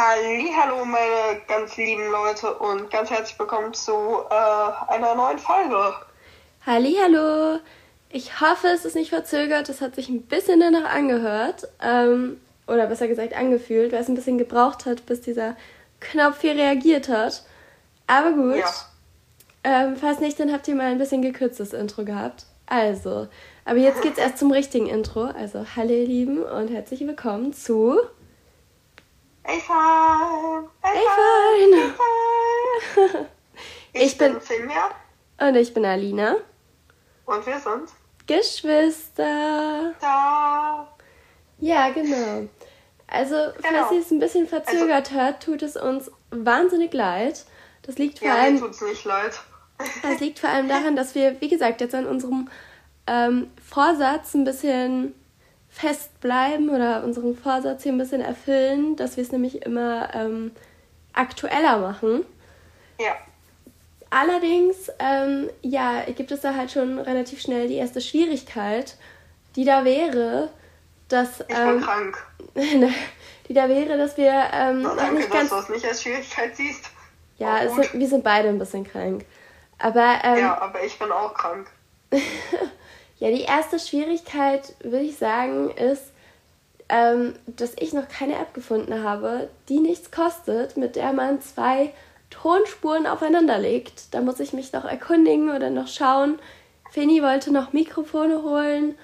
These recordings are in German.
Hallo, meine ganz lieben Leute und ganz herzlich willkommen zu äh, einer neuen Folge. Hallo, ich hoffe, es ist nicht verzögert. Es hat sich ein bisschen danach angehört ähm, oder besser gesagt angefühlt, weil es ein bisschen gebraucht hat, bis dieser Knopf hier reagiert hat. Aber gut. Ja. Ähm, falls nicht, dann habt ihr mal ein bisschen gekürztes Intro gehabt. Also, aber jetzt geht's erst zum richtigen Intro. Also, hallo ihr Lieben und herzlich willkommen zu Ey, fein! Ey, fein! Ich, ich bin, bin Finja. Und ich bin Alina. Und wir sind Geschwister. Da. Ja, genau. Also, genau. falls ihr es ein bisschen verzögert also, hört, tut es uns wahnsinnig leid. Das liegt vor ja, allem. tut's nicht leid. das liegt vor allem daran, dass wir, wie gesagt, jetzt an unserem ähm, Vorsatz ein bisschen festbleiben oder unseren Vorsatz hier ein bisschen erfüllen, dass wir es nämlich immer ähm, aktueller machen. Ja. Allerdings, ähm, ja, gibt es da halt schon relativ schnell die erste Schwierigkeit, die da wäre, dass. Ich ähm, bin krank. die da wäre, dass wir ähm, Na, danke, nicht ganz. Dass du es nicht als Schwierigkeit siehst. Ja, es, wir sind beide ein bisschen krank. Aber, ähm, ja, aber ich bin auch krank. Ja, die erste Schwierigkeit, würde ich sagen, ist, ähm, dass ich noch keine App gefunden habe, die nichts kostet, mit der man zwei Tonspuren aufeinander legt. Da muss ich mich noch erkundigen oder noch schauen. Feni wollte noch Mikrofone holen.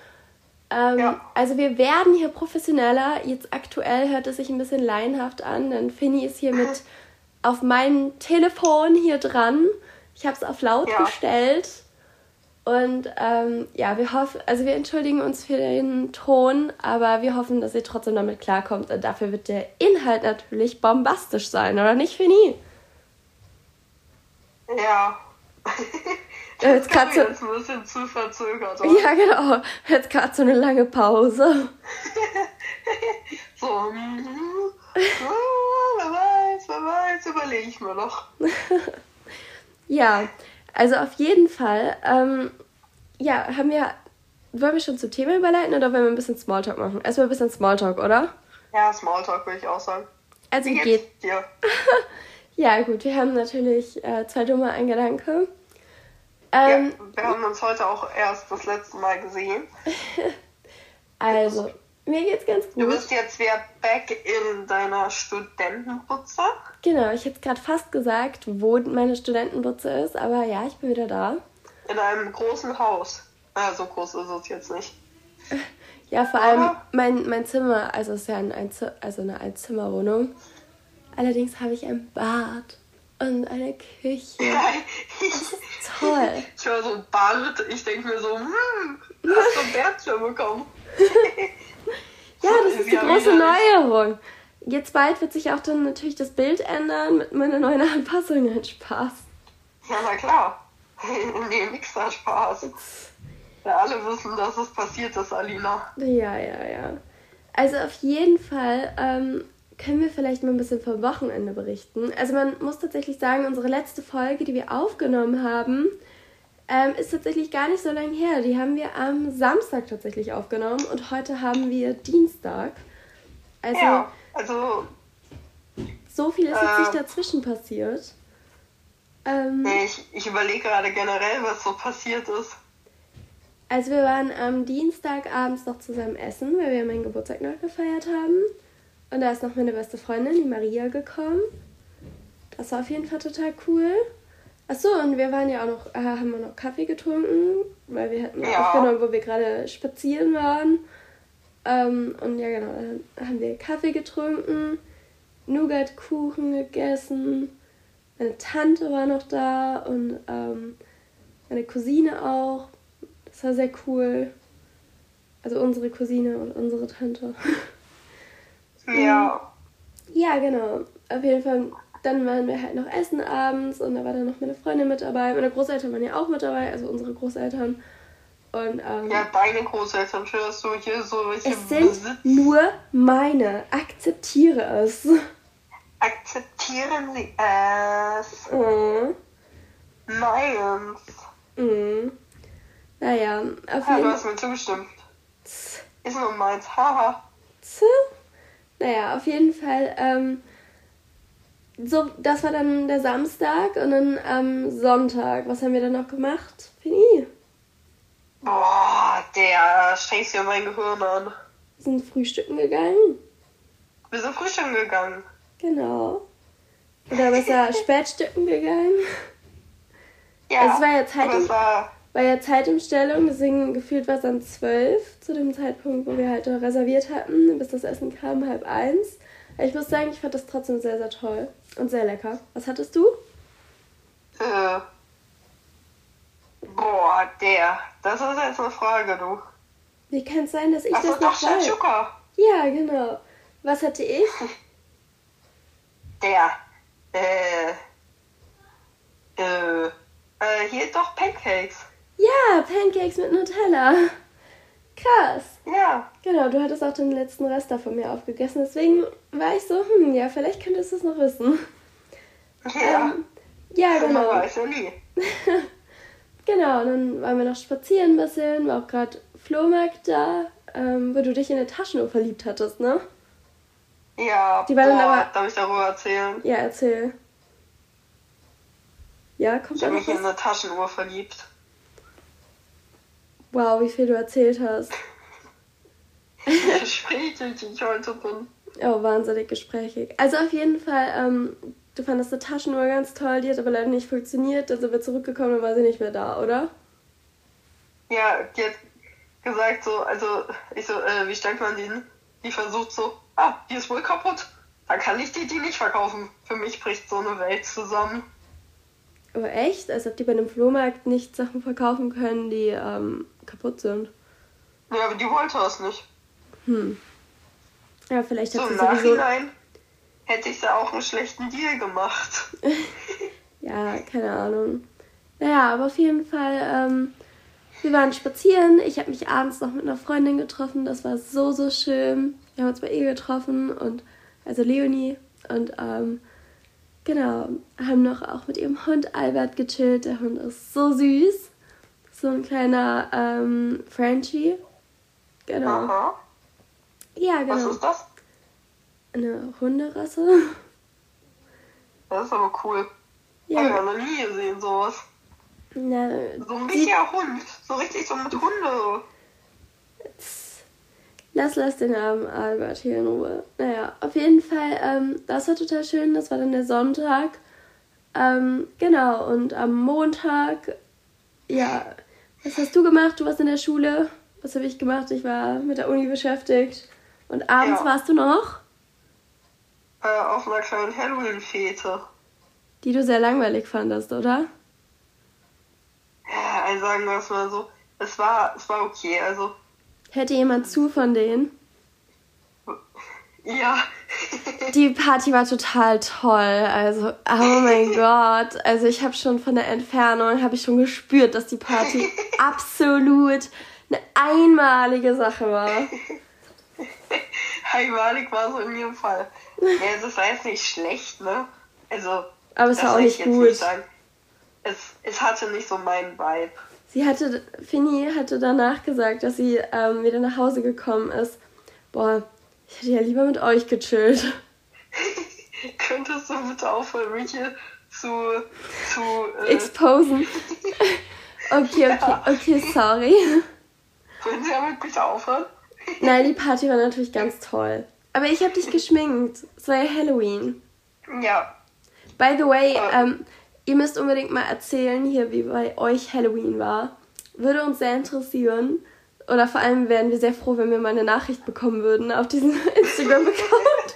Ähm, ja. Also wir werden hier professioneller. Jetzt aktuell hört es sich ein bisschen laienhaft an, denn Feni ist hier mit auf mein Telefon hier dran. Ich habe es auf laut ja. gestellt. Und ähm, ja, wir hoffen, also wir entschuldigen uns für den Ton, aber wir hoffen, dass ihr trotzdem damit klarkommt. Und dafür wird der Inhalt natürlich bombastisch sein, oder nicht, Fini? Ja. Jetzt gerade so, jetzt ein bisschen zu verzögert, oder? Ja, genau. Jetzt gerade so eine lange Pause. so, mm, oh, wer weiß, wer weiß, überlege ich mir noch. ja, also auf jeden Fall, ähm, ja, haben wir, wollen wir schon zum Thema überleiten oder wollen wir ein bisschen Smalltalk machen? Erstmal ein bisschen Smalltalk, oder? Ja, Smalltalk würde ich auch sagen. Also Wie geht dir? ja, gut, wir haben natürlich äh, zwei dumme, ein Gedanke. Ähm, ja, wir haben uns heute auch erst das letzte Mal gesehen. also, mir geht's ganz gut. Du bist jetzt wieder back in deiner Studentenbutze. Genau, ich hätte gerade fast gesagt, wo meine Studentenbutze ist, aber ja, ich bin wieder da. In einem großen Haus. Ah, so groß ist es jetzt nicht. Ja, vor allem mein, mein Zimmer, also es ist ja ein, ein, also eine Einzimmerwohnung. Allerdings habe ich ein Bad und eine Küche. ist toll. Ich höre so Bad, ich denke mir so, hm, hast du ein Bärtchen bekommen? Ja, das ist die große Neuerung. Jetzt bald wird sich auch dann natürlich das Bild ändern mit meiner neuen Anpassung. Ein Spaß. Ja, na klar. nee, nix da Spaß. Ja, alle wissen, dass es passiert ist, Alina. Ja, ja, ja. Also auf jeden Fall ähm, können wir vielleicht mal ein bisschen vom Wochenende berichten. Also man muss tatsächlich sagen, unsere letzte Folge, die wir aufgenommen haben, ähm, ist tatsächlich gar nicht so lange her. Die haben wir am Samstag tatsächlich aufgenommen und heute haben wir Dienstag. Also, ja, also so viel ist jetzt nicht äh, dazwischen passiert. Ähm, ich ich überlege gerade generell, was so passiert ist. Also wir waren am Dienstag abends noch zusammen essen, weil wir meinen Geburtstag noch gefeiert haben. Und da ist noch meine beste Freundin, die Maria, gekommen. Das war auf jeden Fall total cool. Achso, und wir waren ja auch noch, äh, haben wir noch Kaffee getrunken, weil wir hatten ja. aufgenommen, wo wir gerade spazieren waren. Ähm, und ja, genau, dann haben wir Kaffee getrunken, Nougatkuchen gegessen. Meine Tante war noch da und ähm, meine Cousine auch. Das war sehr cool. Also unsere Cousine und unsere Tante. Ja. Ja, genau. Auf jeden Fall dann waren wir halt noch essen abends und da war dann noch meine Freundin mit dabei. Meine Großeltern waren ja auch mit dabei, also unsere Großeltern. Und, ähm, ja, deine Großeltern, schön, dass du hier so welche Es sind Besitz. nur meine. Akzeptiere es. Akzeptieren Sie es. Mhm. Meins. Mhm. Naja, auf ja, jeden Fall. du hast mir zugestimmt. Ist nur meins, haha. Naja, auf jeden Fall ähm, so, das war dann der Samstag und dann am Sonntag. Was haben wir dann noch gemacht? Fini. Boah, der strengst ja mein Gehirn an. Wir sind frühstücken gegangen. Wir sind frühstücken gegangen. Genau. Oder besser Spätstücken gegangen. Ja, es war ja Zeit, es war, war ja Zeitumstellung, deswegen gefühlt war es dann zwölf zu dem Zeitpunkt, wo wir halt reserviert hatten, bis das Essen kam, halb eins. Ich muss sagen, ich fand das trotzdem sehr, sehr toll und sehr lecker. Was hattest du? äh, boah, der. Das ist jetzt eine Frage, du. Wie kann es sein, dass ich Achso, das doch, nicht weiß? Shakshuka. Ja, genau. Was hatte ich? Der. Äh, äh, äh, hier doch Pancakes. Ja, Pancakes mit Nutella. Krass. Ja. Genau, du hattest auch den letzten Rest da von mir aufgegessen. Deswegen war ich so, hm, ja, vielleicht könntest du es noch wissen. Ja. Ähm, ja, Man genau. weiß ja nie. Genau, und dann waren wir noch spazieren ein bisschen, war auch gerade Flohmarkt da, ähm, wo du dich in eine Taschenuhr verliebt hattest, ne? Ja, Die war dann boah, aber- darf ich darüber erzählen? Ja, erzähl. Ja, kommt Ich habe mich in eine Taschenuhr verliebt. Wow, wie viel du erzählt hast. Gespräche, die ich heute bin. Oh, wahnsinnig gesprächig. Also auf jeden Fall, ähm, du fandest die Taschenuhr ganz toll, die hat aber leider nicht funktioniert, dann sind wir zurückgekommen und war sie nicht mehr da, oder? Ja, die hat gesagt so, also ich so, äh, wie stellt man die hin? Die versucht so, ah, die ist wohl kaputt. Dann kann ich die, die nicht verkaufen. Für mich bricht so eine Welt zusammen. Aber echt? Als ob die bei einem Flohmarkt nicht Sachen verkaufen können, die ähm, kaputt sind. Ja, aber die wollte es nicht. Hm. Ja, vielleicht So hat sie im sowieso... Nachhinein hätte ich da auch einen schlechten Deal gemacht. Ja, keine Ahnung. Naja, aber auf jeden Fall, ähm, wir waren spazieren. Ich habe mich abends noch mit einer Freundin getroffen. Das war so, so schön. Wir haben uns bei ihr getroffen und also Leonie und ähm, genau, haben noch auch mit ihrem Hund Albert gechillt. Der Hund ist so süß. So ein kleiner ähm, Frenchie. Genau. Aha. Ja, Was genau. ist das? Eine Hunderasse. Das ist aber cool. Ja. Ich Ja, noch nie gesehen, sowas. na, So ein richtiger Hund. So richtig so mit Hunde. Lass, lass den armen Albert hier in Ruhe. Naja, auf jeden Fall, ähm, das war total schön. Das war dann der Sonntag. Ähm, genau, und am Montag, ja, was hast du gemacht? Du warst in der Schule. Was habe ich gemacht? Ich war mit der Uni beschäftigt. Und abends Ja. warst du noch, Äh, auf einer kleinen Halloween-Fete. die du sehr langweilig fandest, oder? Ja, also sagen wir es mal so. Es war, es war okay. Also, Hätte jemand zu von denen? Ja. Die Party war total toll. Also, oh mein Gott. Also ich habe schon von der Entfernung, habe ich schon gespürt, dass die Party absolut eine einmalige Sache war. Einmalig war so in jedem Fall. Ja, das war jetzt nicht schlecht, ne? Also, Aber es war auch nicht gut. Nicht sagen. Es, es hatte nicht so meinen Vibe. Sie hatte, Finny hatte danach gesagt, dass sie ähm, wieder nach Hause gekommen ist. Boah, ich hätte ja lieber mit euch gechillt. Könntest du bitte aufhören, mich hier zu, zu, äh, Exposen. Okay, okay, okay, sorry. können Sie damit bitte aufhören? Nein, die Party war natürlich ganz toll. Aber ich habe dich geschminkt. Es war ja Halloween. Ja, By the way, Ah. ähm, ihr müsst unbedingt mal erzählen hier, wie bei euch Halloween war. Würde uns sehr interessieren. Oder vor allem wären wir sehr froh, wenn wir mal eine Nachricht bekommen würden auf diesem Instagram-Account.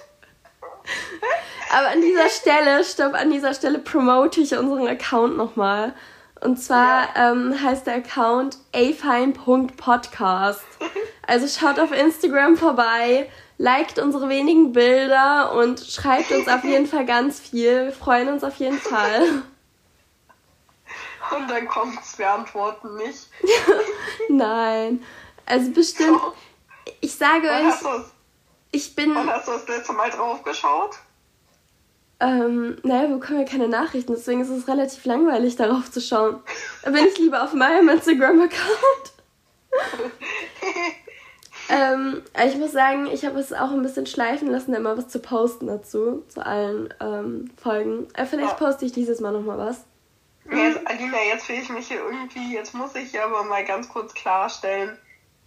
Aber an dieser Stelle, stopp, an dieser Stelle promote ich unseren Account nochmal. Und zwar ähm, heißt der Account afine.podcast. Also schaut auf Instagram vorbei, liked unsere wenigen Bilder und schreibt uns auf jeden Fall ganz viel. Wir freuen uns auf jeden Fall. Und dann kommt's, wir antworten nicht. Nein. Also bestimmt, ich sage Wann euch, ich bin, wann hast du das letzte Mal drauf geschaut? ähm, naja, wir bekommen ja keine Nachrichten, deswegen ist es relativ langweilig, darauf zu schauen. Da bin ich lieber auf meinem Instagram-Account. ähm, ich muss sagen, ich habe es auch ein bisschen schleifen lassen, immer was zu posten dazu, zu allen ähm, Folgen. Äh, vielleicht ja. poste ich dieses Mal nochmal was. Jetzt, Alina, jetzt will ich mich hier irgendwie, jetzt muss ich aber mal ganz kurz klarstellen,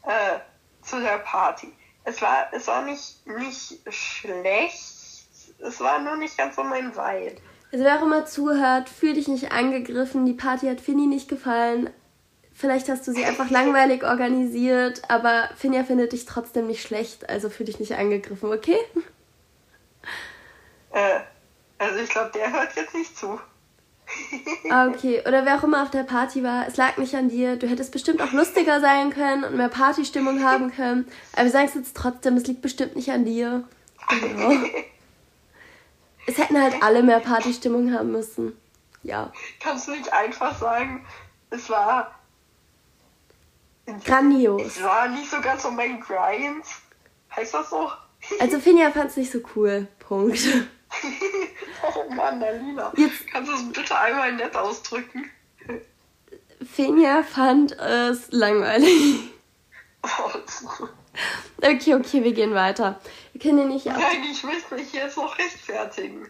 äh, zu der Party. Es war, es war nicht, nicht schlecht, es war nur nicht ganz so mein Vibe. Also wer auch immer zuhört, fühl dich nicht angegriffen. Die Party hat Finny nicht gefallen. Vielleicht hast du sie einfach langweilig organisiert, aber Finja findet dich trotzdem nicht schlecht, also fühl dich nicht angegriffen, okay? Äh, also ich glaube, der hört jetzt nicht zu. Ah, okay, oder wer auch immer auf der Party war, es lag nicht an dir. Du hättest bestimmt auch lustiger sein können und mehr Partystimmung haben können. Aber wir sagen es jetzt trotzdem, es liegt bestimmt nicht an dir. Genau. Es hätten halt alle mehr Partystimmung haben müssen. Ja. Kannst du nicht einfach sagen, es war. Grandios. Es war nicht so ganz so mein Grind. Heißt das so? Also Finja fand es nicht so cool. Punkt. oh Mann, Alina. Jetzt, Kannst du es bitte einmal nett ausdrücken? Finja fand es langweilig. okay, okay, wir gehen weiter. Wir können nicht Nein, ich möchte mich jetzt noch rechtfertigen.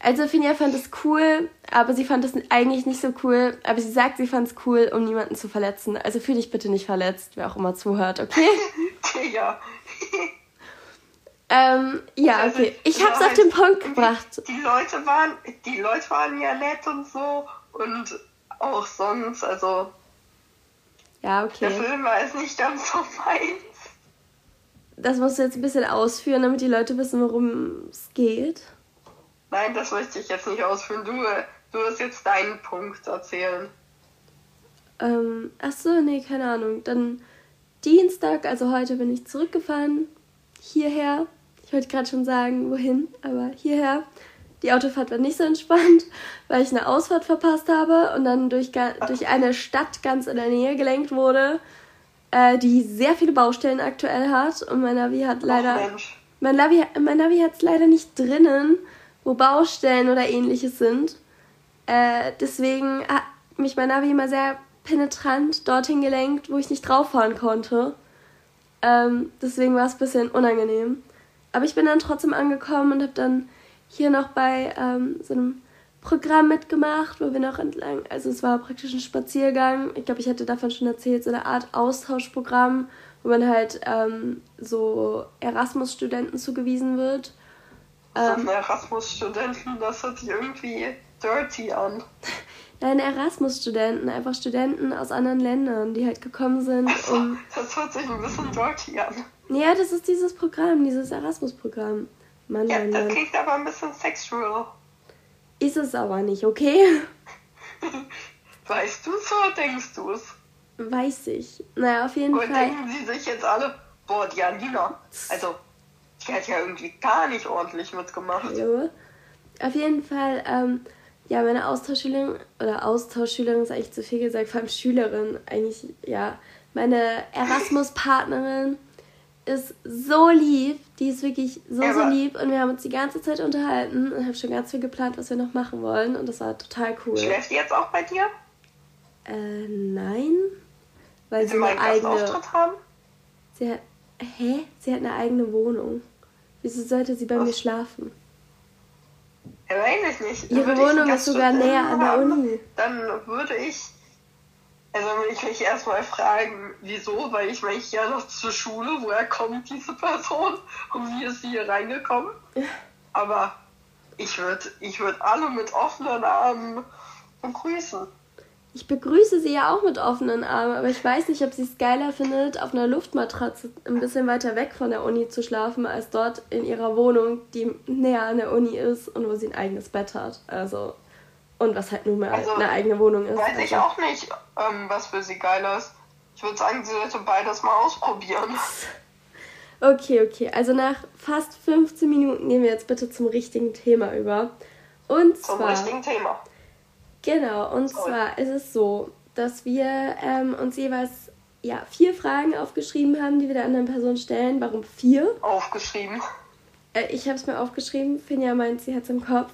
Also Finja fand es cool, aber sie fand es eigentlich nicht so cool. Aber sie sagt, sie fand es cool, um niemanden zu verletzen. Also fühl dich bitte nicht verletzt, wer auch immer zuhört, okay? ja. Ähm, ja, okay. Ich hab's auf den Punkt gebracht. Die Leute waren, die Leute waren ja nett und so und auch sonst, also. Ja, okay. Der Film war jetzt nicht ganz so meins. Das musst du jetzt ein bisschen ausführen, damit die Leute wissen, worum es geht. Nein, das möchte ich jetzt nicht ausführen. Du, du wirst jetzt deinen Punkt erzählen. Ähm, achso, nee, keine Ahnung. Dann Dienstag, also heute bin ich zurückgefahren. Hierher. Ich wollte gerade schon sagen, wohin, aber hierher. Die Autofahrt war nicht so entspannt, weil ich eine Ausfahrt verpasst habe und dann durch, durch eine Stadt ganz in der Nähe gelenkt wurde äh, die sehr viele Baustellen aktuell hat. Und mein Navi hat leider. Ach, mein Navi, mein Navi hat es leider nicht drinnen, wo Baustellen oder ähnliches sind. Äh, deswegen hat mich mein Navi immer sehr penetrant dorthin gelenkt, wo ich nicht drauf fahren konnte. Ähm, deswegen war es ein bisschen unangenehm. Aber ich bin dann trotzdem angekommen und habe dann hier noch bei ähm, so einem Programm mitgemacht, wo wir noch entlang, also es war praktisch ein Spaziergang. Ich glaube, ich hatte davon schon erzählt, so eine Art Austauschprogramm, wo man halt ähm, so Erasmus-Studenten zugewiesen wird. Ähm, Erasmus-Studenten, das hört sich irgendwie dirty an. Nein, Erasmus-Studenten, einfach Studenten aus anderen Ländern, die halt gekommen sind, um. Das hört sich ein bisschen dirty an. Ja, das ist dieses Programm, dieses Erasmus-Programm. Mann, ja, Mann, das klingt aber ein bisschen sexual. Ist es aber nicht, okay? Weißt du es oder denkst du es? Weiß ich. Naja, auf jeden oder Fall. denken sie sich jetzt alle, boah, die Alina, also, die hat ja irgendwie gar nicht ordentlich mitgemacht. Hallo. Auf jeden Fall, ähm, ja, meine Austauschschülerin, oder Austauschschülerin ist eigentlich zu viel gesagt, vor allem Schülerin, eigentlich, ja, meine Erasmus-Partnerin ist so lieb. Die ist wirklich so, so lieb. Und wir haben uns die ganze Zeit unterhalten und haben schon ganz viel geplant, was wir noch machen wollen. Und das war total cool. Schläft die jetzt auch bei dir? Äh, nein. Weil sie, sie eine eigene. haben? Sie hat. Hä? Sie hat eine eigene Wohnung. Wieso sollte sie bei was? mir schlafen? Ja, weiß ich nicht. Ihre Wohnung ist sogar näher an der Uni. Dann würde ich also ich mich erstmal fragen, wieso, weil ich meine, ich ja noch zur Schule, woher kommt diese Person und wie ist sie hier reingekommen? Aber ich würde ich würd alle mit offenen Armen begrüßen. Ich begrüße sie ja auch mit offenen Armen, aber ich weiß nicht, ob sie es geiler findet, auf einer Luftmatratze ein bisschen weiter weg von der Uni zu schlafen, als dort in ihrer Wohnung, die näher an der Uni ist und wo sie ein eigenes Bett hat. Also und was halt nur mehr also, eine eigene Wohnung ist. Weiß also. ich auch nicht, ähm, was für sie geil ist. Ich würde sagen, sie sollte beides mal ausprobieren. Okay, okay. Also nach fast 15 Minuten gehen wir jetzt bitte zum richtigen Thema über. Und zum zwar. richtigen Thema. Genau, und Sorry. zwar ist es so, dass wir ähm, uns jeweils ja, vier Fragen aufgeschrieben haben, die wir der anderen Person stellen. Warum vier? Aufgeschrieben. Äh, ich habe es mir aufgeschrieben. Finja meint, sie hat es im Kopf.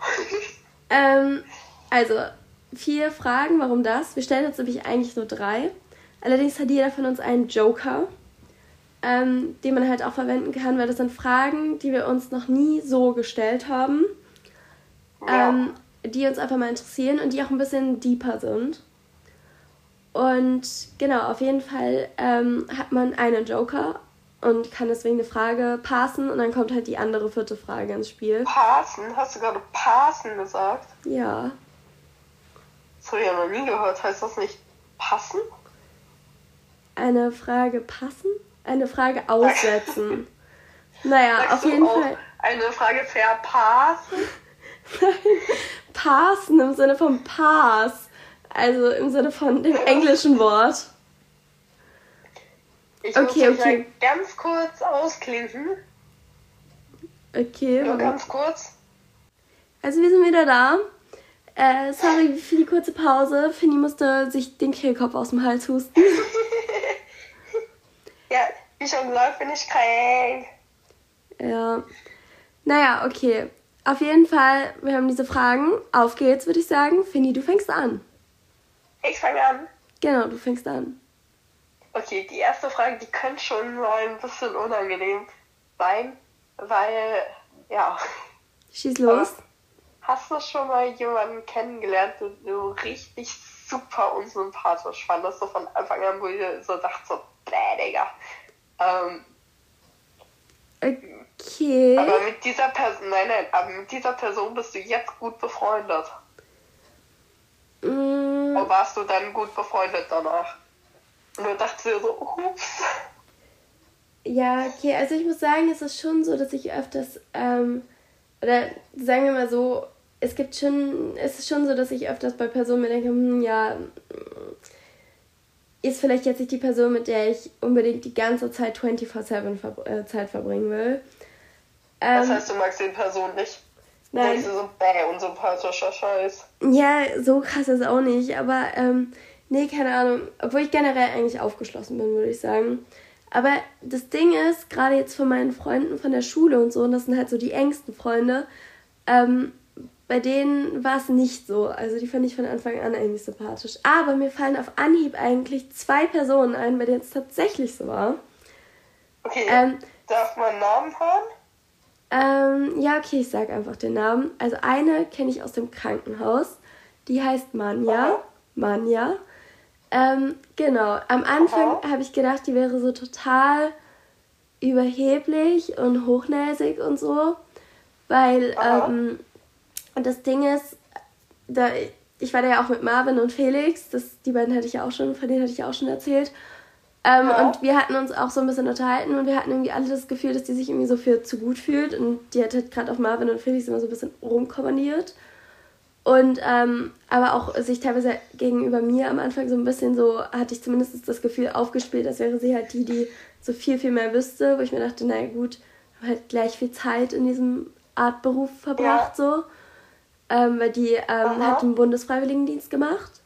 Ähm, also, vier Fragen, warum das? Wir stellen uns nämlich eigentlich nur drei. Allerdings hat jeder von uns einen Joker. ähm, den man halt auch verwenden kann, weil das sind Fragen, die wir uns noch nie so gestellt haben, ja. ähm, die uns einfach mal interessieren und die auch ein bisschen deeper sind. Und genau, auf jeden Fall ähm, hat man einen Joker und kann deswegen eine Frage passen und dann kommt halt die andere vierte Frage ins Spiel. Passen? Hast du gerade passen gesagt? Ja. Das habe ich ja noch nie gehört. Heißt das nicht passen? Eine Frage passen? Eine Frage aussetzen. naja, Sagst auf jeden Fall. Eine Frage verpassen? Nein, passen im Sinne von Pass. Also im Sinne von dem englischen Wort. Ich okay, muss okay. ganz kurz ausklinken. Okay. Nur ganz kurz. Also wir sind wieder da. Äh, sorry für die kurze Pause. Finny musste sich den Kehlkopf aus dem Hals husten. ja, wie schon gesagt, bin ich krank. Ja. Naja, okay. Auf jeden Fall, wir haben diese Fragen. Auf geht's, würde ich sagen. Finny, du fängst an. Ich fange an. Genau, du fängst an. Okay, die erste Frage, die könnte schon mal ein bisschen unangenehm sein, weil, ja. Schieß los. Hast du schon mal jemanden kennengelernt, den du richtig super unsympathisch fandest, so von Anfang an, wo ihr so dacht, so, bäh, Digga. Ähm, okay. Aber mit dieser Person, nein, nein, aber mit dieser Person bist du jetzt gut befreundet. Mm. Oder warst du dann gut befreundet danach? Und du dachtest dir so, ups. Ja, okay, also ich muss sagen, es ist schon so, dass ich öfters, ähm, oder sagen wir mal so, es gibt schon, es ist schon so, dass ich öfters bei Personen mir denke, hm, ja, ist vielleicht jetzt nicht die Person, mit der ich unbedingt die ganze Zeit 24-7 ver äh, Zeit verbringen will. Ähm, das heißt, du magst die Person nicht? Nein. Denkst du so, bäh, unsympathischer Scheiß. Ja, so krass ist es auch nicht, aber ähm, Nee, keine Ahnung. Obwohl ich generell eigentlich aufgeschlossen bin, würde ich sagen. Aber das Ding ist, gerade jetzt von meinen Freunden von der Schule und so, und das sind halt so die engsten Freunde, ähm, bei denen war es nicht so. Also die fand ich von Anfang an eigentlich sympathisch. Aber mir fallen auf Anhieb eigentlich zwei Personen ein, bei denen es tatsächlich so war. Okay. Ähm, Darf man Namen hören? Ähm, ja, okay, ich sag einfach den Namen. Also eine kenne ich aus dem Krankenhaus. Die heißt Manja. Manja. Ähm, genau, am Anfang habe ich gedacht, die wäre so total überheblich und hochnäsig und so, weil ähm, das Ding ist, da, ich war da ja auch mit Marvin und Felix, das, die beiden hatte ich ja auch schon, von denen hatte ich ja auch schon erzählt. Ähm, ja. Und wir hatten uns auch so ein bisschen unterhalten und wir hatten irgendwie alle das Gefühl, dass die sich irgendwie so für zu gut fühlt und die hat halt gerade auf Marvin und Felix immer so ein bisschen rumkommandiert. Und ähm, aber auch sich teilweise gegenüber mir am Anfang so ein bisschen so, hatte ich zumindest das Gefühl aufgespielt, als wäre sie halt die, die so viel, viel mehr wüsste, wo ich mir dachte, naja gut, halt gleich viel Zeit in diesem Art Beruf verbracht, ja. so. Ähm, weil die ähm, hat den Bundesfreiwilligendienst gemacht.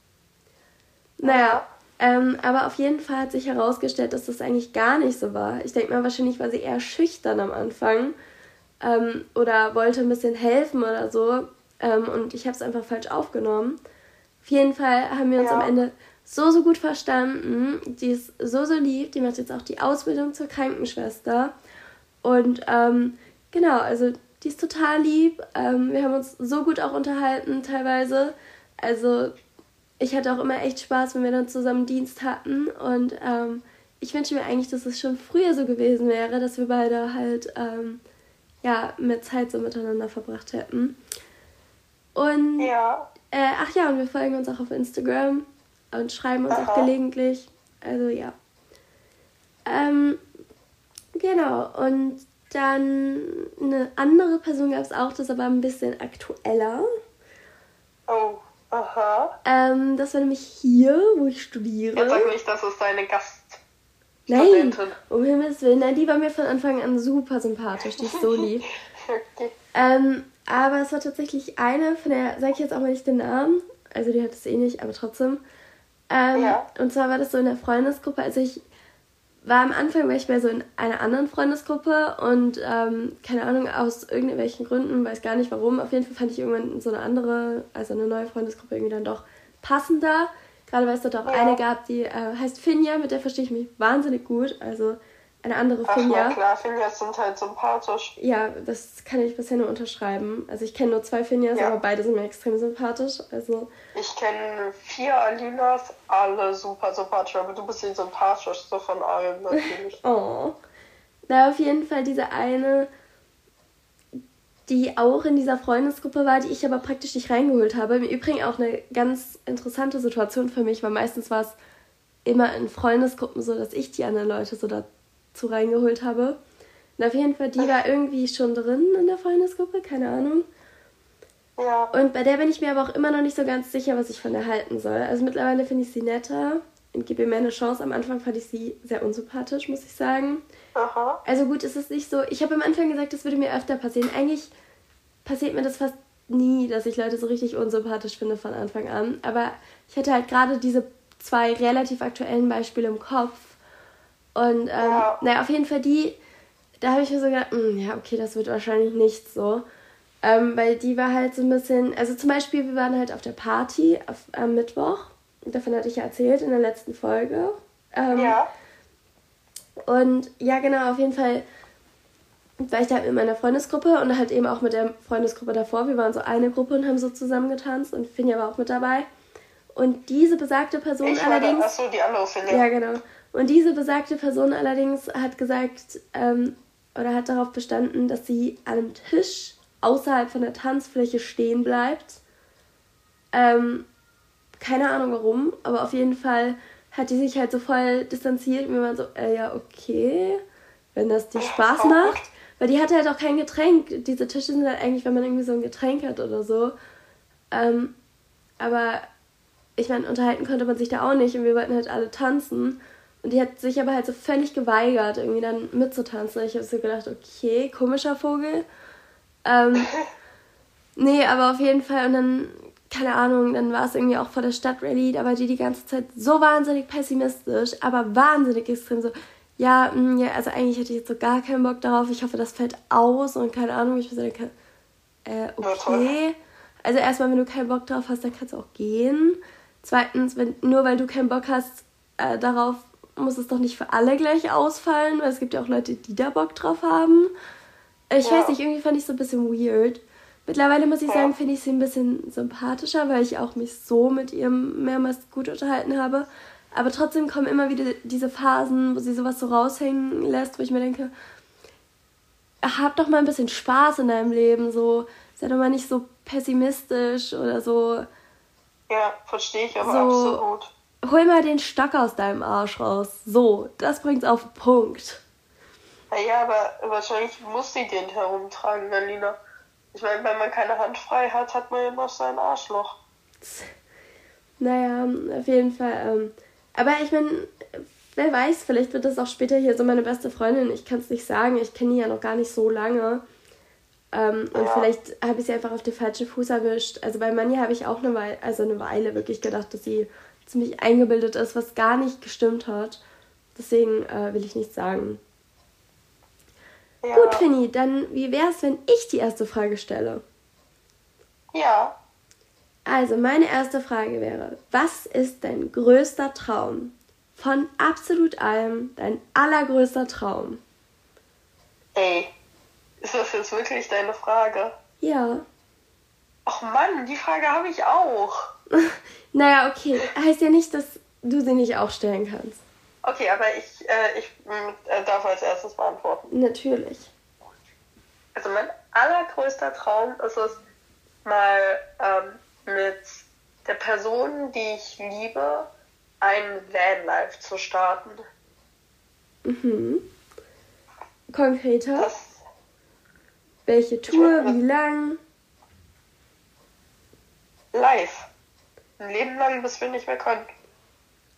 Naja, ähm, aber auf jeden Fall hat sich herausgestellt, dass das eigentlich gar nicht so war. Ich denke mal, wahrscheinlich war sie eher schüchtern am Anfang ähm, oder wollte ein bisschen helfen oder so. Ähm, und ich habe es einfach falsch aufgenommen. Auf jeden Fall haben wir uns ja. am Ende so, so gut verstanden. Die ist so, so lieb. Die macht jetzt auch die Ausbildung zur Krankenschwester. Und ähm, genau, also die ist total lieb. Ähm, wir haben uns so gut auch unterhalten teilweise. Also ich hatte auch immer echt Spaß, wenn wir dann zusammen Dienst hatten. Und ähm, ich wünsche mir eigentlich, dass es schon früher so gewesen wäre, dass wir beide halt ähm, ja, mehr Zeit so miteinander verbracht hätten. Und ja. Äh, ach ja, und wir folgen uns auch auf Instagram und schreiben uns Aha. auch gelegentlich. Also ja. Ähm, genau, und dann eine andere Person gab es auch, das aber ein bisschen aktueller. Oh, aha. Ähm, das war nämlich hier, wo ich studiere. Jetzt sag nicht, das ist deine Gast. Nein, um Himmels Willen. Nein, die war mir von Anfang an super sympathisch. Die ist so lieb. okay. Ähm, aber es war tatsächlich eine, von der sage ich jetzt auch mal nicht den Namen. Also die hat es eh nicht, aber trotzdem. Ähm, ja. Und zwar war das so in der Freundesgruppe. Also ich war am Anfang war ich bei so in einer anderen Freundesgruppe und ähm, keine Ahnung, aus irgendwelchen Gründen, weiß gar nicht warum. Auf jeden Fall fand ich irgendwann so eine andere, also eine neue Freundesgruppe irgendwie dann doch passender. Gerade weil es dort auch ja. eine gab, die äh, heißt Finja, mit der verstehe ich mich wahnsinnig gut. Also eine andere Ach, Finja. na klar, Finjas sind halt sympathisch. Ja, das kann ich bisher nur unterschreiben. Also ich kenne nur zwei Finjas, Ja. aber beide sind mir extrem sympathisch. Also Ich kenne vier Alinas, alle super sympathisch, aber du bist die sympathischste von allen natürlich. Oh. Na, auf jeden Fall diese eine, die auch in dieser Freundesgruppe war, die ich aber praktisch nicht reingeholt habe. Im Übrigen auch eine ganz interessante Situation für mich, weil meistens war es immer in Freundesgruppen so, dass ich die anderen Leute so dazu reingeholt habe. Und auf jeden Fall, die war irgendwie schon drin in der Freundesgruppe, keine Ahnung. Ja, Und bei der bin ich mir aber auch immer noch nicht so ganz sicher, was ich von der halten soll. Also mittlerweile finde ich sie netter und gebe ihr mehr eine Chance. Am Anfang fand ich sie sehr unsympathisch, muss ich sagen. aha. Also gut, es ist nicht so. Ich habe am Anfang gesagt, das würde mir öfter passieren. Eigentlich passiert mir das fast nie, dass ich Leute so richtig unsympathisch finde von Anfang an. Aber ich hatte halt gerade diese zwei relativ aktuellen Beispiele im Kopf. Und ähm, Ja. naja, auf jeden Fall die, da habe ich mir so gedacht, "Hm, ja, okay, das wird wahrscheinlich nicht so. Ähm, weil die war halt so ein bisschen, also zum Beispiel, wir waren halt auf der Party auf, am Mittwoch. Davon hatte ich ja erzählt in der letzten Folge. Ähm, Ja, und ja, genau, auf jeden Fall war ich da mit meiner Freundesgruppe und halt eben auch mit der Freundesgruppe davor. Wir waren so eine Gruppe und haben so zusammen getanzt und Finja war auch mit dabei. Und diese besagte Person ich allerdings. achso, die andere Finja. Ja, genau. Und diese besagte Person allerdings hat gesagt, ähm, oder hat darauf bestanden, dass sie an einem Tisch außerhalb von der Tanzfläche stehen bleibt. Ähm, keine Ahnung warum, aber auf jeden Fall hat die sich halt so voll distanziert wir waren so, äh, ja, okay, wenn das dir Spaß Auch macht. Weil die hatte halt auch kein Getränk. Diese Tische sind halt eigentlich, wenn man irgendwie so ein Getränk hat oder so. Ähm, aber ich meine, unterhalten konnte man sich da auch nicht und wir wollten halt alle tanzen. Und die hat sich aber halt so völlig geweigert, irgendwie dann mitzutanzen. Ich habe so gedacht, okay, komischer Vogel. Ähm, nee, aber auf jeden Fall. Und dann, keine Ahnung, dann war es irgendwie auch vor der Stadtrallye. Da war die die ganze Zeit so wahnsinnig pessimistisch, aber wahnsinnig extrem so. Ja, mh, ja, also eigentlich hätte ich jetzt so gar keinen Bock darauf. Ich hoffe, das fällt aus und keine Ahnung, ich so denke, äh, okay. Also erstmal, wenn du keinen Bock drauf hast, dann kannst du auch gehen. Zweitens, wenn, nur weil du keinen Bock hast äh, darauf, muss es doch nicht für alle gleich ausfallen, weil es gibt ja auch Leute, die da Bock drauf haben. Ich Ja. weiß nicht, irgendwie fand ich es so ein bisschen weird. Mittlerweile muss ich Ja. sagen, finde ich sie ein bisschen sympathischer, weil ich auch mich so mit ihr mehrmals gut unterhalten habe. Aber trotzdem kommen immer wieder diese Phasen, wo sie sowas so raushängen lässt, wo ich mir denke, hab doch mal ein bisschen Spaß in deinem Leben, so sei doch mal nicht so pessimistisch oder so. Ja, verstehe ich aber So. absolut. Hol mal den Stock aus deinem Arsch raus. So, das bringt's auf den Punkt. Ja, aber wahrscheinlich muss sie den herumtragen, Alina. Ich meine, wenn man keine Hand frei hat, hat man ja noch sein Arschloch. Naja, auf jeden Fall. Ähm, aber ich meine, wer weiß, vielleicht wird das auch später hier so meine beste Freundin. Ich kann es nicht sagen. Ich kenne die ja noch gar nicht so lange. Ähm, und Ja. vielleicht habe ich sie einfach auf den falschen Fuß erwischt. Also bei Manja habe ich auch eine Weile, also eine Weile wirklich gedacht, dass sie ziemlich eingebildet ist, was gar nicht gestimmt hat. Deswegen äh, will ich nichts sagen. Ja. Gut, Finny, dann wie wäre es, wenn ich die erste Frage stelle? Ja. Also, meine erste Frage wäre: Was ist dein größter Traum? Von absolut allem, dein allergrößter Traum. Ey, ist das jetzt wirklich deine Frage? Ja. Ach Mann, die Frage habe ich auch. Naja, okay. Heißt ja nicht, dass du sie nicht auch stellen kannst. Okay, aber ich, äh, ich mm, äh, darf als erstes beantworten. Natürlich. Also mein allergrößter Traum ist es, mal ähm, mit der Person, die ich liebe, ein Vanlife zu starten. Mhm. Konkreter? Das, Welche Tour? Wie lang? live. Ein Leben lang, bis wir nicht mehr können.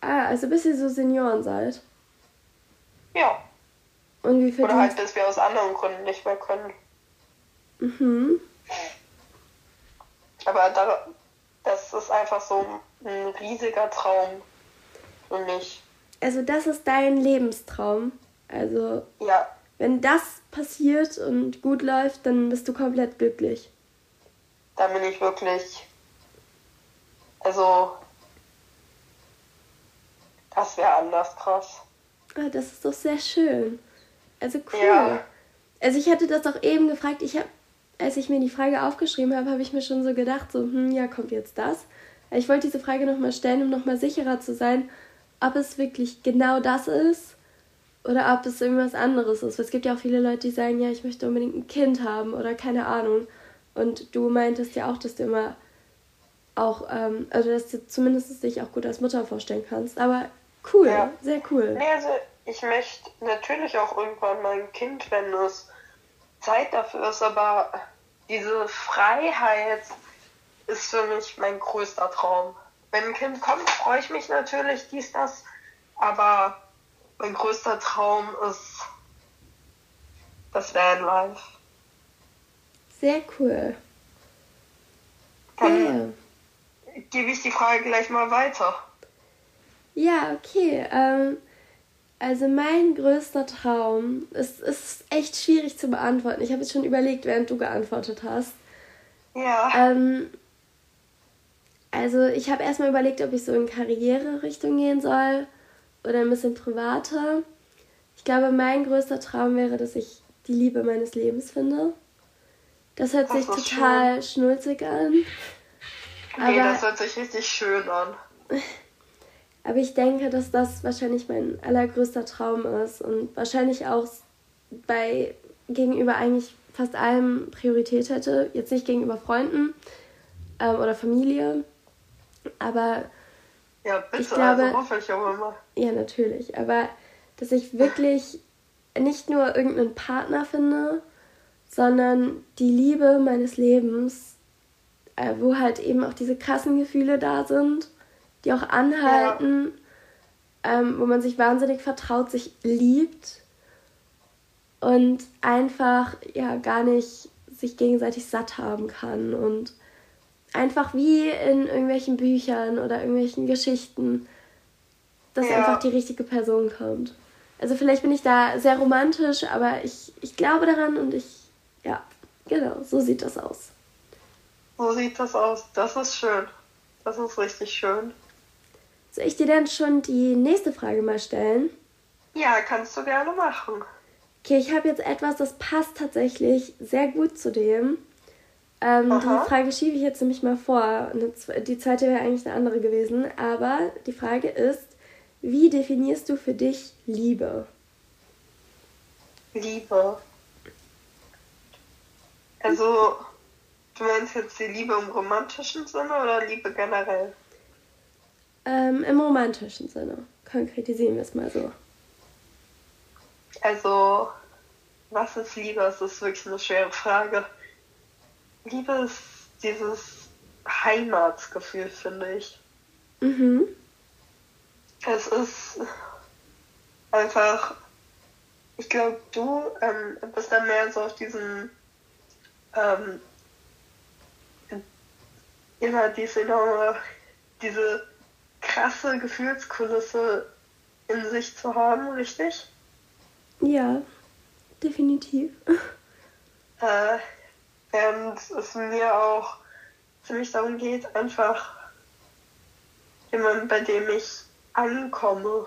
Ah, also bis ihr so Senioren seid. Ja. Und wie Oder halt, bis wir aus anderen Gründen nicht mehr können. Mhm. Aber da, das ist einfach so ein riesiger Traum für mich. Also, das ist dein Lebenstraum. Also, Ja, wenn das passiert und gut läuft, dann bist du komplett glücklich. da bin ich wirklich. Also. Das wäre anders krass. Ah, das ist doch sehr schön. Also cool. Ja. Also ich hatte das auch eben gefragt, ich habe, als ich mir die Frage aufgeschrieben habe, habe ich mir schon so gedacht, so, hm, ja, kommt jetzt das. Ich wollte diese Frage nochmal stellen, um nochmal sicherer zu sein, ob es wirklich genau das ist oder ob es irgendwas anderes ist. Es gibt ja auch viele Leute, die sagen, ja, ich möchte unbedingt ein Kind haben oder keine Ahnung. Und du meintest ja auch, dass du immer auch, ähm, also dass du zumindest dich auch gut als Mutter vorstellen kannst. Aber cool, ja. sehr cool. Nee, also ich möchte natürlich auch irgendwann mal ein Kind, wenn es Zeit dafür ist, aber diese Freiheit ist für mich mein größter Traum. Wenn ein Kind kommt, freue ich mich natürlich, dies, das, aber mein größter Traum ist das Vanlife. Sehr cool. Dann yeah. Gebe ich die Frage gleich mal weiter. Ja, okay. Ähm, also mein größter Traum, es ist echt schwierig zu beantworten. Ich habe es schon überlegt, während du geantwortet hast. Ja. Ähm, also ich habe erstmal überlegt, ob ich so in Karriere-Richtung gehen soll oder ein bisschen privater. Ich glaube, mein größter Traum wäre, dass ich die Liebe meines Lebens finde. Das hört sich total schön. schnulzig an. Nee, aber, das hört sich richtig schön an. Aber ich denke, dass das wahrscheinlich mein allergrößter Traum ist und wahrscheinlich auch bei gegenüber eigentlich fast allem Priorität hätte. Jetzt nicht gegenüber Freunden ähm, oder Familie, aber ja, bitte, ich glaube, also hoffe ich auch immer. Ja, natürlich. Aber dass ich wirklich nicht nur irgendeinen Partner finde, sondern die Liebe meines Lebens, äh, wo halt eben auch diese krassen Gefühle da sind die auch anhalten, ja. ähm, wo man sich wahnsinnig vertraut, sich liebt und einfach ja gar nicht sich gegenseitig satt haben kann und einfach wie in irgendwelchen Büchern oder irgendwelchen Geschichten, dass ja. einfach die richtige Person kommt. Also vielleicht bin ich da sehr romantisch, aber ich, ich glaube daran und ich, ja, genau, so sieht das aus. So sieht das aus. Das ist schön. Das ist richtig schön. Soll ich dir dann schon die nächste Frage mal stellen? Ja, kannst du gerne machen. Okay, ich habe jetzt etwas, das passt tatsächlich sehr gut zu dem. Ähm, die Frage schiebe ich jetzt nämlich mal vor. Die zweite wäre eigentlich eine andere gewesen. Aber die Frage ist, wie definierst du für dich Liebe? Liebe. Also, du meinst jetzt die Liebe im romantischen Sinne oder Liebe generell? Ähm, Im romantischen Sinne. Konkretisieren wir es mal so. Also, was ist Liebe? Das ist wirklich eine schwere Frage. Liebe ist dieses Heimatsgefühl, finde ich. Mhm. Es ist einfach, ich glaube, du ähm, bist dann mehr so auf diesen, ähm, immer diese enorme, diese krasse Gefühlskulisse in sich zu haben, richtig? Ja, definitiv. Äh, während es mir auch ziemlich darum geht, einfach jemand, bei dem ich ankomme.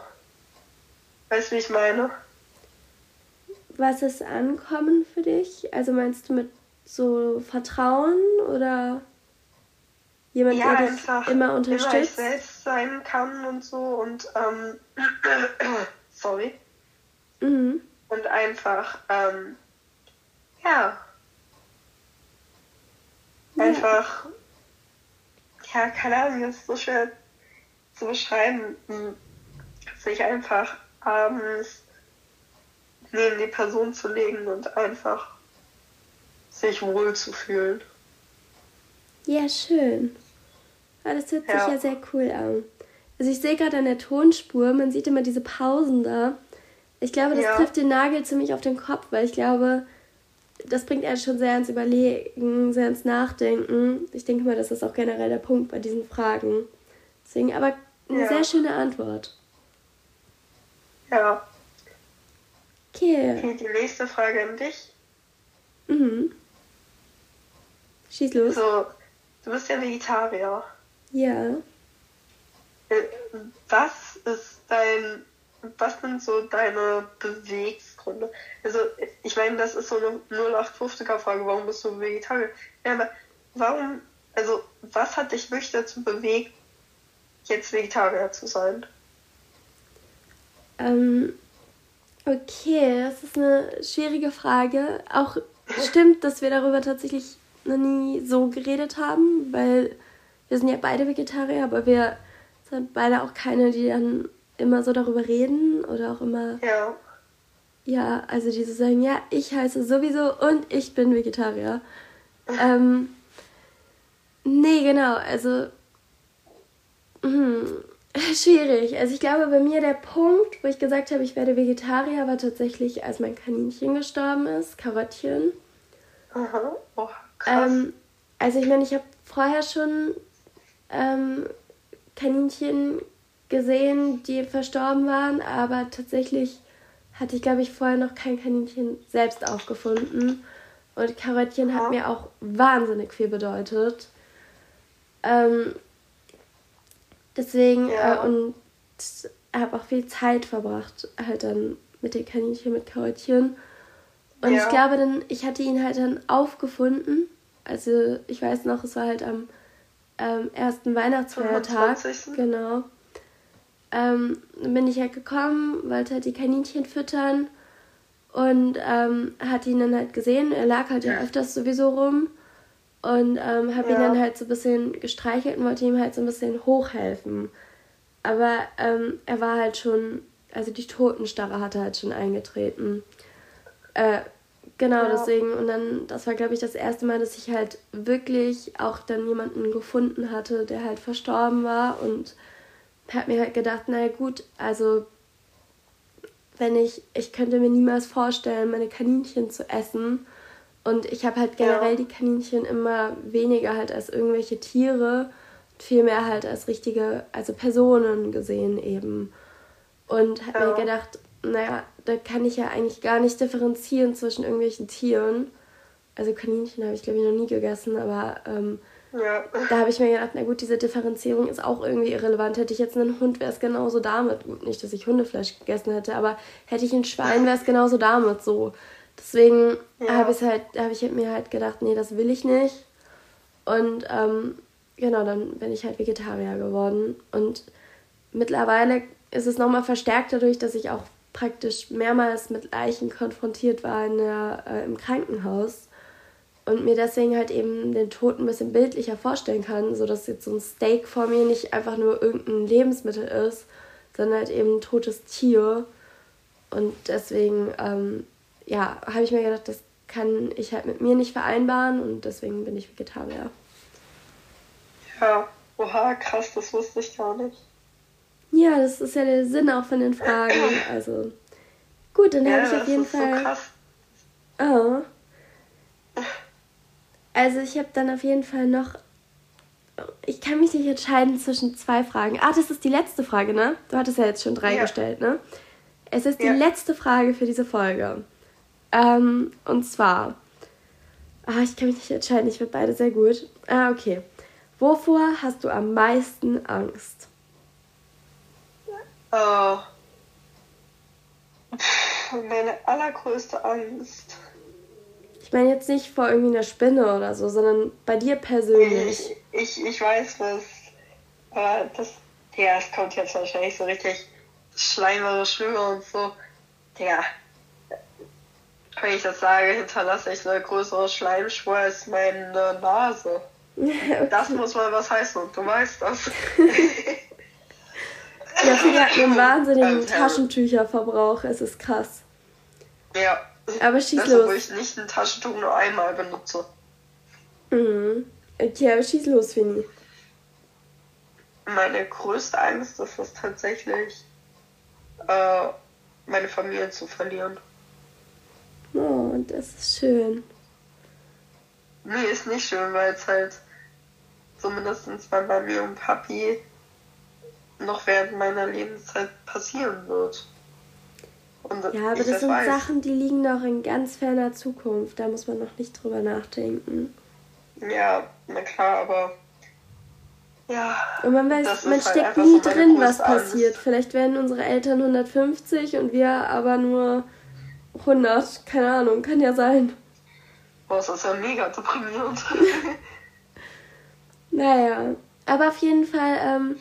Weißt du, wie ich meine? Was ist Ankommen für dich? Also meinst du mit so Vertrauen oder? Jemand, ja, der dich immer unterstützt. Immer ich selbst sein kann und so und ähm, sorry. Mhm. Und einfach, ähm, ja. Einfach, ja, keine Ahnung, das ist so schwer zu beschreiben. Sich einfach abends neben die Person zu legen und einfach sich wohl zu fühlen. Ja, schön. Aber das hört sich ja sehr cool an. Also ich sehe gerade an der Tonspur, man sieht immer diese Pausen da. Ich glaube, das ja. trifft den Nagel ziemlich auf den Kopf, weil ich glaube, das bringt einen schon sehr ins Überlegen, sehr ins Nachdenken. Ich denke mal, das ist auch generell der Punkt bei diesen Fragen. Deswegen aber eine ja. sehr schöne Antwort. Ja. Okay. Okay, die nächste Frage an dich. Mhm. Schieß los. So, Du bist ja Vegetarier. Ja. Äh, was ist dein, was sind so deine Bewegs, Lebensgründe. Also, ich meine, das ist so eine 0850er-Frage, warum bist du Vegetarier? Ja, aber warum, also, was hat dich wirklich dazu bewegt, jetzt Vegetarier zu sein? Ähm, okay, das ist eine schwierige Frage. Auch stimmt, dass wir darüber tatsächlich noch nie so geredet haben, weil wir sind ja beide Vegetarier, aber wir sind beide auch keine, die dann immer so darüber reden oder auch immer. Ja. Ja, also die so sagen, ja, ich heiße sowieso und ich bin Vegetarier. ähm, nee, genau, also. Hm, schwierig. Also ich glaube, bei mir der Punkt, wo ich gesagt habe, ich werde Vegetarier, war tatsächlich, als mein Kaninchen gestorben ist, Karottchen. Aha, oh, krass. Ähm, also ich meine, ich habe vorher schon ähm, Kaninchen gesehen, die verstorben waren, aber tatsächlich hatte ich, glaube ich, vorher noch kein Kaninchen selbst aufgefunden. Und Karottchen hat mir auch wahnsinnig viel bedeutet. Ähm, deswegen, ja. äh, und habe auch viel Zeit verbracht, halt dann mit den Kaninchen, mit Karottchen. Und ja. ich glaube dann, ich hatte ihn halt dann aufgefunden. Also ich weiß noch, es war halt am ähm, ersten Weihnachtsfeiertag. 25. Genau. Ähm, dann bin ich halt gekommen, wollte halt die Kaninchen füttern und ähm, hatte ihn dann halt gesehen. Er lag halt ja öfters sowieso rum und ähm, habe ja. ihn dann halt so ein bisschen gestreichelt und wollte ihm halt so ein bisschen hochhelfen. Aber ähm, er war halt schon, also die Totenstarre hatte halt schon eingetreten. Äh, Genau, ja. deswegen. Und dann, das war, glaube ich, das erste Mal, dass ich halt wirklich auch dann jemanden gefunden hatte, der halt verstorben war. Und habe mir halt gedacht, naja gut, also wenn ich, ich könnte mir niemals vorstellen, meine Kaninchen zu essen. Und ich habe halt generell ja. die Kaninchen immer weniger halt als irgendwelche Tiere, vielmehr halt als richtige, also Personen gesehen eben. Und habe ja. mir gedacht, naja, da kann ich ja eigentlich gar nicht differenzieren zwischen irgendwelchen Tieren. Also Kaninchen habe ich, glaube ich, noch nie gegessen, aber ähm, ja. da habe ich mir gedacht, na gut, diese Differenzierung ist auch irgendwie irrelevant. Hätte ich jetzt einen Hund, wäre es genauso damit. Gut, nicht, dass ich Hundefleisch gegessen hätte, aber hätte ich ein Schwein, wäre es genauso damit so. Deswegen ja. habe halt, hab ich mir halt gedacht, nee, das will ich nicht. Und ähm, genau, dann bin ich halt Vegetarier geworden. Und mittlerweile ist es nochmal verstärkt dadurch, dass ich auch praktisch mehrmals mit Leichen konfrontiert war in der, äh, im Krankenhaus und mir deswegen halt eben den Tod ein bisschen bildlicher vorstellen kann, sodass jetzt so ein Steak vor mir nicht einfach nur irgendein Lebensmittel ist, sondern halt eben ein totes Tier. Und deswegen, ähm, ja, habe ich mir gedacht, das kann ich halt mit mir nicht vereinbaren und deswegen bin ich Vegetarier. Ja, oha, krass, das wusste ich gar nicht. Ja, das ist ja der Sinn auch von den Fragen. Also gut, dann ja, habe ich auf jeden Fall. So krass. Oh. Also ich habe dann auf jeden Fall noch. Ich kann mich nicht entscheiden zwischen zwei Fragen. Ah, das ist die letzte Frage, ne? Du hattest ja jetzt schon drei ja. gestellt, ne? Es ist die ja. letzte Frage für diese Folge. Ähm, und zwar. Ah, ich kann mich nicht entscheiden. Ich finde beide sehr gut. Ah, okay. Wovor hast du am meisten Angst? Oh. Meine allergrößte Angst. Ich meine jetzt nicht vor irgendwie einer Spinne oder so, sondern bei dir persönlich. Ich, ich, ich weiß was. Aber das, ja, es kommt jetzt wahrscheinlich so richtig schleimere Schwimmer und so. Ja. Wenn ich das sage, hinterlasse ich eine größere Schleimspur als meine Nase. Okay. Das muss mal was heißen und du weißt das. Ja, Finger hat einen wahnsinnigen Taschentücherverbrauch. Es ist krass. Ja. Aber schieß also, los. wo ich nicht ein Taschentuch nur einmal benutze. Mhm. Okay, aber schieß los, Fini. Meine größte Angst ist es tatsächlich, äh, meine Familie zu verlieren. Oh, das ist schön. Nee, ist nicht schön, weil es halt zumindest bei Mami und Papi noch während meiner Lebenszeit passieren wird. Und ja, aber das sind weiß. Sachen, die liegen noch in ganz ferner Zukunft. Da muss man noch nicht drüber nachdenken. Ja, na klar, aber ja. Und man weiß, man halt steckt nie so drin, was passiert. Angst. Vielleicht werden unsere Eltern 150 und wir aber nur 100, keine Ahnung, kann ja sein. Boah, das ist ja mega deprimierend. naja, aber auf jeden Fall, ähm,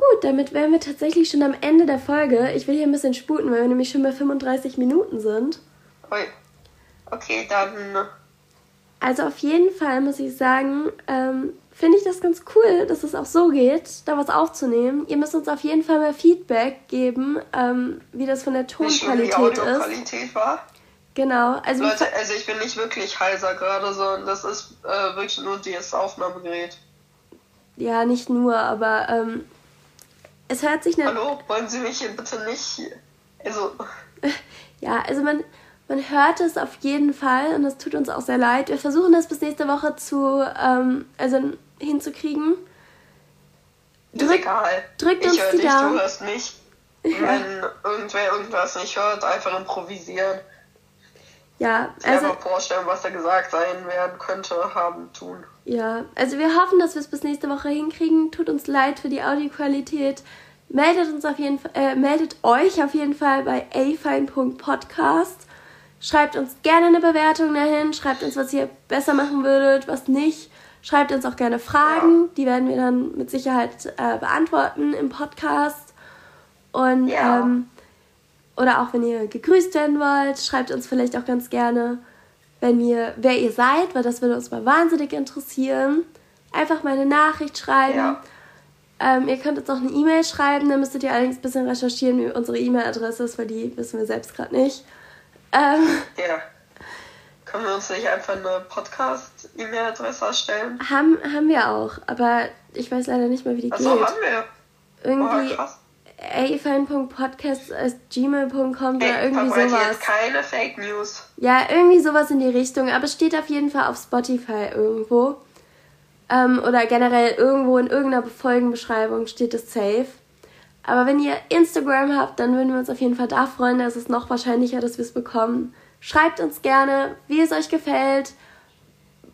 gut, damit wären wir tatsächlich schon am Ende der Folge. Ich will hier ein bisschen sputen, weil wir nämlich schon bei 35 Minuten sind. Ui. Okay, dann. Also auf jeden Fall muss ich sagen, ähm, finde ich das ganz cool, dass es auch so geht, da was aufzunehmen. Ihr müsst uns auf jeden Fall mal Feedback geben, ähm, wie das von der Tonqualität wie die Audioqualität war. Genau. Also Leute, also ich bin nicht wirklich heiser gerade, sondern das ist äh, wirklich nur das Aufnahmegerät. Ja, nicht nur, aber ähm, es hört sich... Hallo, wollen Sie mich hier bitte nicht... Also... ja, also man, man hört es auf jeden Fall und es tut uns auch sehr leid. Wir versuchen das bis nächste Woche zu, ähm, also hinzukriegen. Drück, ist egal. Drückt ich uns höre die dich, Daumen. du hörst mich. Ja. Wenn irgendwer irgendwas nicht hört, einfach improvisieren. Ja, also. Einfach vorstellen, was da gesagt sein werden könnte, haben, tun. Ja, also wir hoffen, dass wir es bis nächste Woche hinkriegen. Tut uns leid für die Audioqualität. Meldet uns auf jeden Fall, äh, meldet euch auf jeden Fall bei afine.podcast. Schreibt uns gerne eine Bewertung dahin. Schreibt uns, was ihr besser machen würdet, was nicht. Schreibt uns auch gerne Fragen. Ja. Die werden wir dann mit Sicherheit äh, beantworten im Podcast. Und ja. ähm, oder auch wenn ihr gegrüßt werden wollt, schreibt uns vielleicht auch ganz gerne, wenn ihr, wer ihr seid, weil das würde uns mal wahnsinnig interessieren. Einfach mal eine Nachricht schreiben. Ja. Ähm, ihr könnt uns auch eine E-Mail schreiben, dann müsstet ihr allerdings ein bisschen recherchieren, wie unsere E-Mail-Adresse ist, weil die wissen wir selbst gerade nicht. Ähm, ja. Können wir uns nicht einfach eine Podcast-E-Mail-Adresse erstellen? Haben, haben wir auch, aber ich weiß leider nicht mehr, wie die also geht. Also haben wir. Irgendwie. Oh, krass afine.podcast.gmail.com oder irgendwie sowas. Jetzt keine Fake News. Ja, irgendwie sowas in die Richtung. Aber es steht auf jeden Fall auf Spotify irgendwo. Ähm, oder generell irgendwo in irgendeiner Folgenbeschreibung steht es safe. Aber wenn ihr Instagram habt, dann würden wir uns auf jeden Fall da freuen. Da ist es noch wahrscheinlicher, dass wir es bekommen. Schreibt uns gerne, wie es euch gefällt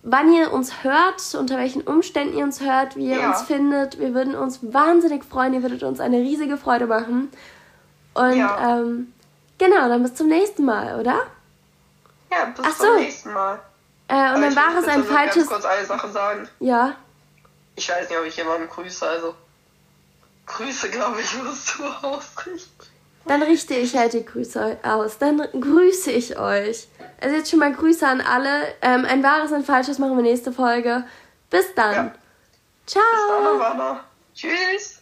wann ihr uns hört, unter welchen Umständen ihr uns hört, wie ihr ja. uns findet. Wir würden uns wahnsinnig freuen. Ihr würdet uns eine riesige Freude machen. Und ja. ähm, genau, dann bis zum nächsten Mal, oder? Ja, bis Ach zum nächsten Mal. Äh, und dann war es ein falsches. Ich kurz eine Sache sagen. Ja. Ich weiß nicht, ob ich jemanden grüße, also. Grüße, glaube ich, musst du ausrichten. Dann richte ich halt die Grüße aus. Dann grüße ich euch. Also jetzt schon mal Grüße an alle. Ähm, ein wahres und falsches machen wir nächste Folge. Bis dann. Ja. Ciao. Bis dann, Tschüss.